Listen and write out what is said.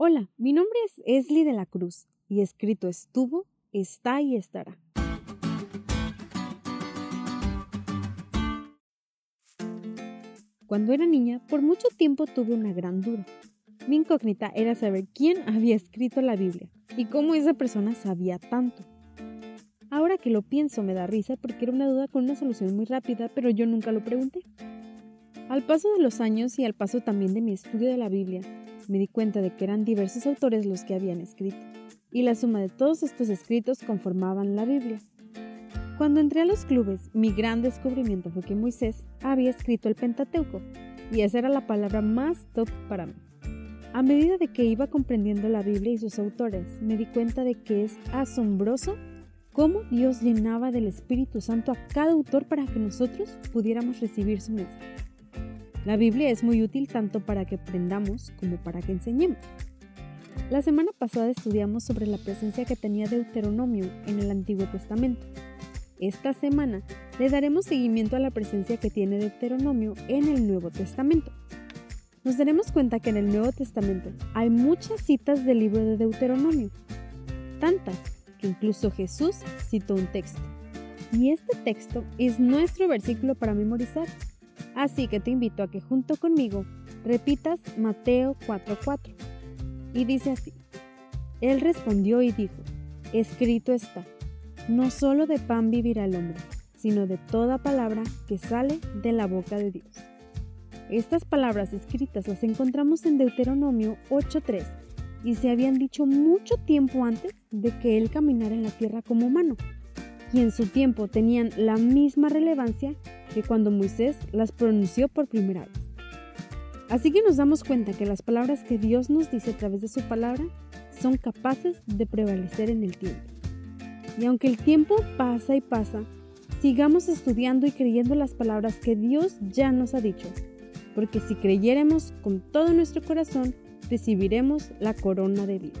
Hola, mi nombre es Esli de la Cruz y escrito estuvo, está y estará. Cuando era niña, por mucho tiempo tuve una gran duda. Mi incógnita era saber quién había escrito la Biblia y cómo esa persona sabía tanto. Ahora que lo pienso me da risa porque era una duda con una solución muy rápida, pero yo nunca lo pregunté. Al paso de los años y al paso también de mi estudio de la Biblia, me di cuenta de que eran diversos autores los que habían escrito, y la suma de todos estos escritos conformaban la Biblia. Cuando entré a los clubes, mi gran descubrimiento fue que Moisés había escrito el Pentateuco, y esa era la palabra más top para mí. A medida de que iba comprendiendo la Biblia y sus autores, me di cuenta de que es asombroso cómo Dios llenaba del Espíritu Santo a cada autor para que nosotros pudiéramos recibir su mensaje. La Biblia es muy útil tanto para que aprendamos como para que enseñemos. La semana pasada estudiamos sobre la presencia que tenía Deuteronomio en el Antiguo Testamento. Esta semana le daremos seguimiento a la presencia que tiene Deuteronomio en el Nuevo Testamento. Nos daremos cuenta que en el Nuevo Testamento hay muchas citas del libro de Deuteronomio, tantas que incluso Jesús citó un texto. Y este texto es nuestro versículo para memorizar Así que te invito a que junto conmigo repitas Mateo 4:4. Y dice así, Él respondió y dijo, escrito está, no solo de pan vivirá el hombre, sino de toda palabra que sale de la boca de Dios. Estas palabras escritas las encontramos en Deuteronomio 8:3 y se habían dicho mucho tiempo antes de que Él caminara en la tierra como humano, y en su tiempo tenían la misma relevancia que cuando Moisés las pronunció por primera vez. Así que nos damos cuenta que las palabras que Dios nos dice a través de su palabra son capaces de prevalecer en el tiempo. Y aunque el tiempo pasa y pasa, sigamos estudiando y creyendo las palabras que Dios ya nos ha dicho, porque si creyéremos con todo nuestro corazón, recibiremos la corona de vida.